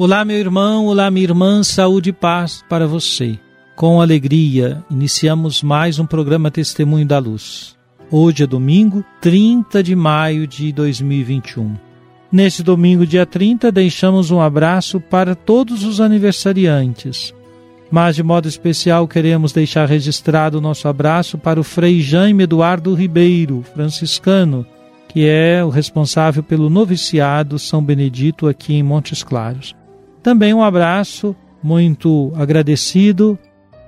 Olá, meu irmão, olá, minha irmã, saúde e paz para você. Com alegria, iniciamos mais um programa Testemunho da Luz. Hoje é domingo, 30 de maio de 2021. Neste domingo, dia 30, deixamos um abraço para todos os aniversariantes. Mas, de modo especial, queremos deixar registrado o nosso abraço para o Frei Jaime Eduardo Ribeiro, franciscano, que é o responsável pelo noviciado São Benedito aqui em Montes Claros. Também um abraço muito agradecido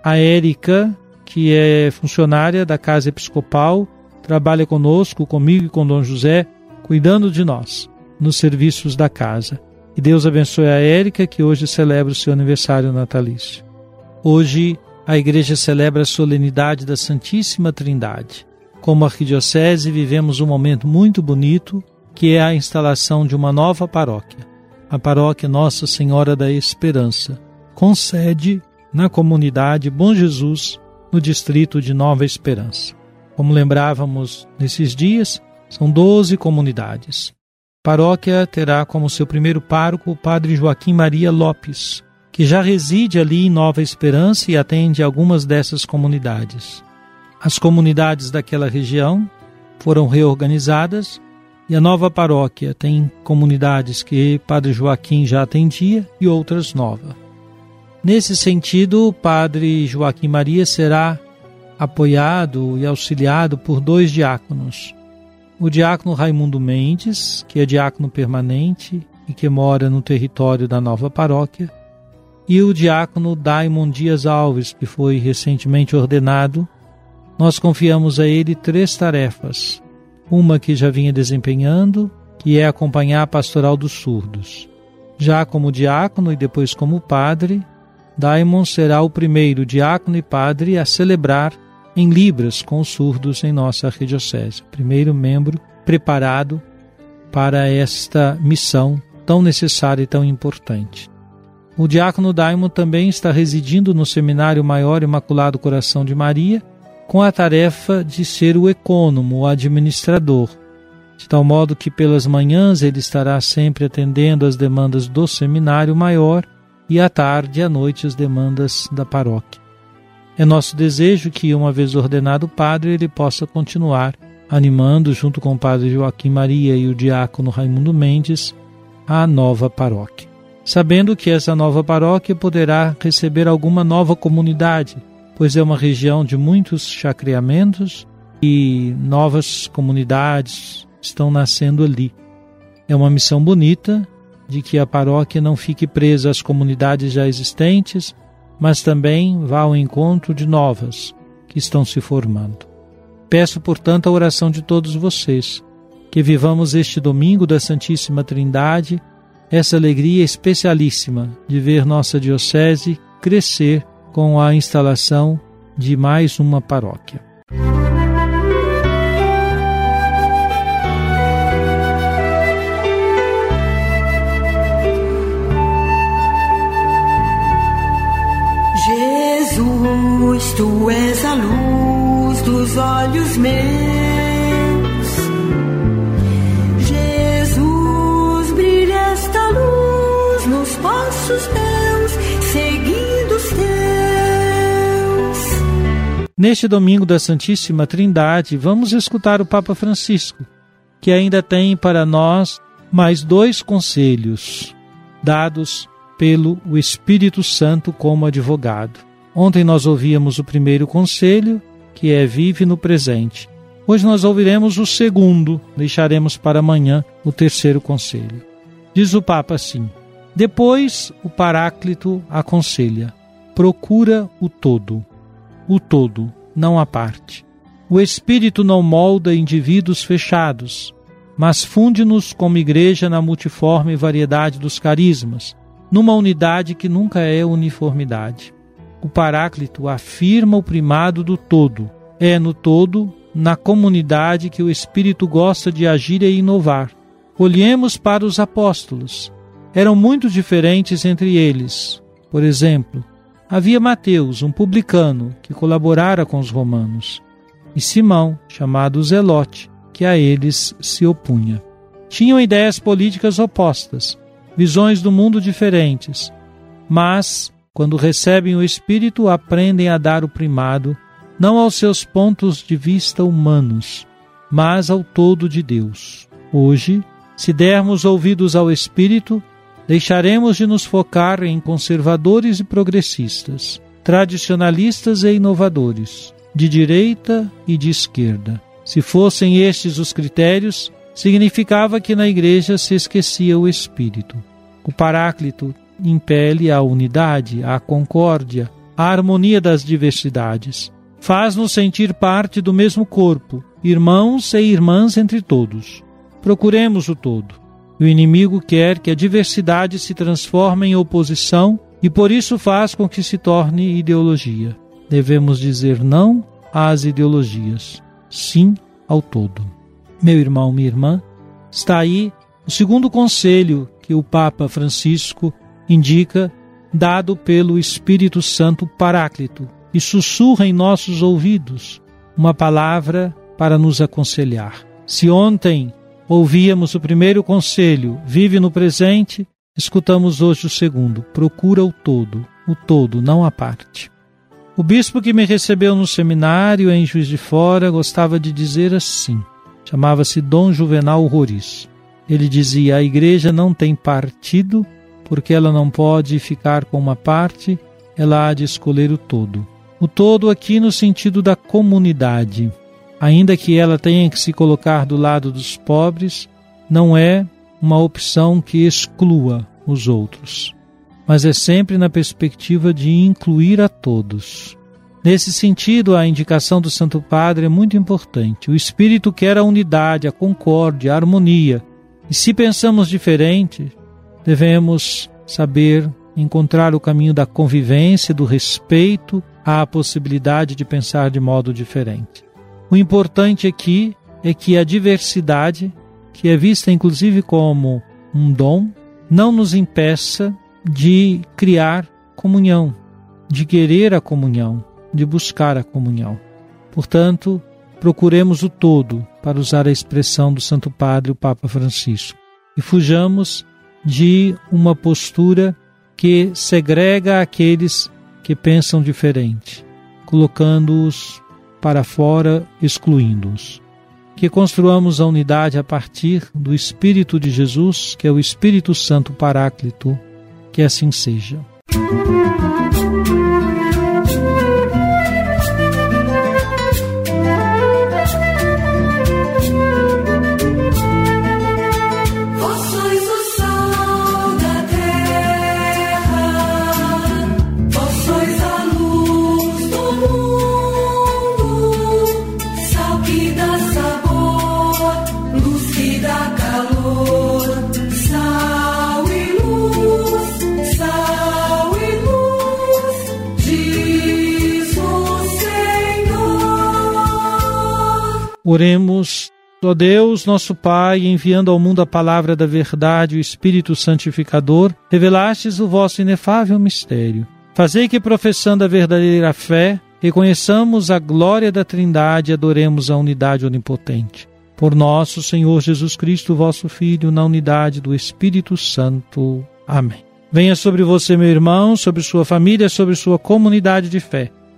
à Érica, que é funcionária da Casa Episcopal, trabalha conosco, comigo e com Dom José, cuidando de nós nos serviços da casa. Que Deus abençoe a Érica, que hoje celebra o seu aniversário natalício. Hoje a igreja celebra a solenidade da Santíssima Trindade. Como arquidiocese, vivemos um momento muito bonito, que é a instalação de uma nova paróquia a paróquia Nossa Senhora da Esperança, com sede na comunidade Bom Jesus, no distrito de Nova Esperança. Como lembrávamos nesses dias, são 12 comunidades. A paróquia terá como seu primeiro pároco o padre Joaquim Maria Lopes, que já reside ali em Nova Esperança e atende algumas dessas comunidades. As comunidades daquela região foram reorganizadas e a nova paróquia tem comunidades que Padre Joaquim já atendia e outras novas. Nesse sentido, o Padre Joaquim Maria será apoiado e auxiliado por dois diáconos. O diácono Raimundo Mendes, que é diácono permanente e que mora no território da nova paróquia, e o diácono Daimon Dias Alves, que foi recentemente ordenado. Nós confiamos a ele três tarefas uma que já vinha desempenhando, que é acompanhar a pastoral dos surdos. Já como diácono e depois como padre, Daimon será o primeiro diácono e padre a celebrar em Libras com os surdos em nossa arquidiocese. Primeiro membro preparado para esta missão tão necessária e tão importante. O diácono Daimon também está residindo no Seminário Maior Imaculado Coração de Maria com a tarefa de ser o ecônomo, o administrador, de tal modo que pelas manhãs ele estará sempre atendendo às demandas do seminário maior e à tarde e à noite as demandas da paróquia. É nosso desejo que, uma vez ordenado padre, ele possa continuar animando, junto com o padre Joaquim Maria e o diácono Raimundo Mendes, a nova paróquia. Sabendo que essa nova paróquia poderá receber alguma nova comunidade, pois é uma região de muitos chacreamentos e novas comunidades estão nascendo ali. É uma missão bonita de que a paróquia não fique presa às comunidades já existentes, mas também vá ao encontro de novas que estão se formando. Peço, portanto, a oração de todos vocês, que vivamos este domingo da Santíssima Trindade, essa alegria especialíssima de ver nossa Diocese crescer com a instalação de mais uma paróquia. Neste domingo da Santíssima Trindade, vamos escutar o Papa Francisco, que ainda tem para nós mais dois conselhos dados pelo Espírito Santo como advogado. Ontem nós ouvíamos o primeiro conselho, que é vive no presente. Hoje nós ouviremos o segundo, deixaremos para amanhã o terceiro conselho. Diz o Papa assim: Depois o Paráclito aconselha: procura o todo, o todo, não a parte. O Espírito não molda indivíduos fechados, mas funde-nos como igreja na multiforme variedade dos carismas, numa unidade que nunca é uniformidade. O Paráclito afirma o primado do todo. É no todo, na comunidade, que o Espírito gosta de agir e inovar. Olhemos para os apóstolos. Eram muito diferentes entre eles. Por exemplo, havia Mateus, um publicano, que colaborara com os romanos, e Simão, chamado Zelote, que a eles se opunha. Tinham ideias políticas opostas, visões do mundo diferentes, mas, quando recebem o Espírito, aprendem a dar o primado não aos seus pontos de vista humanos, mas ao todo de Deus. Hoje, se dermos ouvidos ao Espírito, deixaremos de nos focar em conservadores e progressistas, tradicionalistas e inovadores, de direita e de esquerda se fossem estes os critérios, significava que na igreja se esquecia o Espírito. O Paráclito impele a unidade, a concórdia, a harmonia das diversidades. Faz-nos sentir parte do mesmo corpo, irmãos e irmãs entre todos. Procuremos o todo. O inimigo quer que a diversidade se transforme em oposição e por isso faz com que se torne ideologia. Devemos dizer não às ideologias sim ao todo. Meu irmão, minha irmã, está aí o segundo conselho que o Papa Francisco indica, dado pelo Espírito Santo Paráclito, e sussurra em nossos ouvidos uma palavra para nos aconselhar. Se ontem ouvíamos o primeiro conselho, vive no presente, escutamos hoje o segundo, procura o todo, o todo, não a parte. O bispo que me recebeu no seminário em Juiz de Fora gostava de dizer assim: chamava-se Dom Juvenal Roriz. Ele dizia: a igreja não tem partido, porque ela não pode ficar com uma parte, ela há de escolher o todo. O todo aqui no sentido da comunidade. Ainda que ela tenha que se colocar do lado dos pobres, não é uma opção que exclua os outros mas é sempre na perspectiva de incluir a todos. Nesse sentido, a indicação do Santo Padre é muito importante. O Espírito quer a unidade, a concórdia, a harmonia. E se pensamos diferente, devemos saber encontrar o caminho da convivência, do respeito à possibilidade de pensar de modo diferente. O importante aqui é que a diversidade, que é vista inclusive como um dom, não nos impeça de criar comunhão, de querer a comunhão, de buscar a comunhão. Portanto, procuremos o todo, para usar a expressão do Santo Padre, o Papa Francisco, e fujamos de uma postura que segrega aqueles que pensam diferente, colocando-os para fora, excluindo-os. Que construamos a unidade a partir do Espírito de Jesus, que é o Espírito Santo Paráclito que assim seja. Oremos, ó Deus, nosso Pai, enviando ao mundo a palavra da verdade, o Espírito Santificador, revelastes o vosso inefável mistério. Fazei que, professando a verdadeira fé, reconheçamos a glória da Trindade e adoremos a unidade onipotente. Por nosso Senhor Jesus Cristo, vosso Filho, na unidade do Espírito Santo. Amém. Venha sobre você, meu irmão, sobre sua família, sobre sua comunidade de fé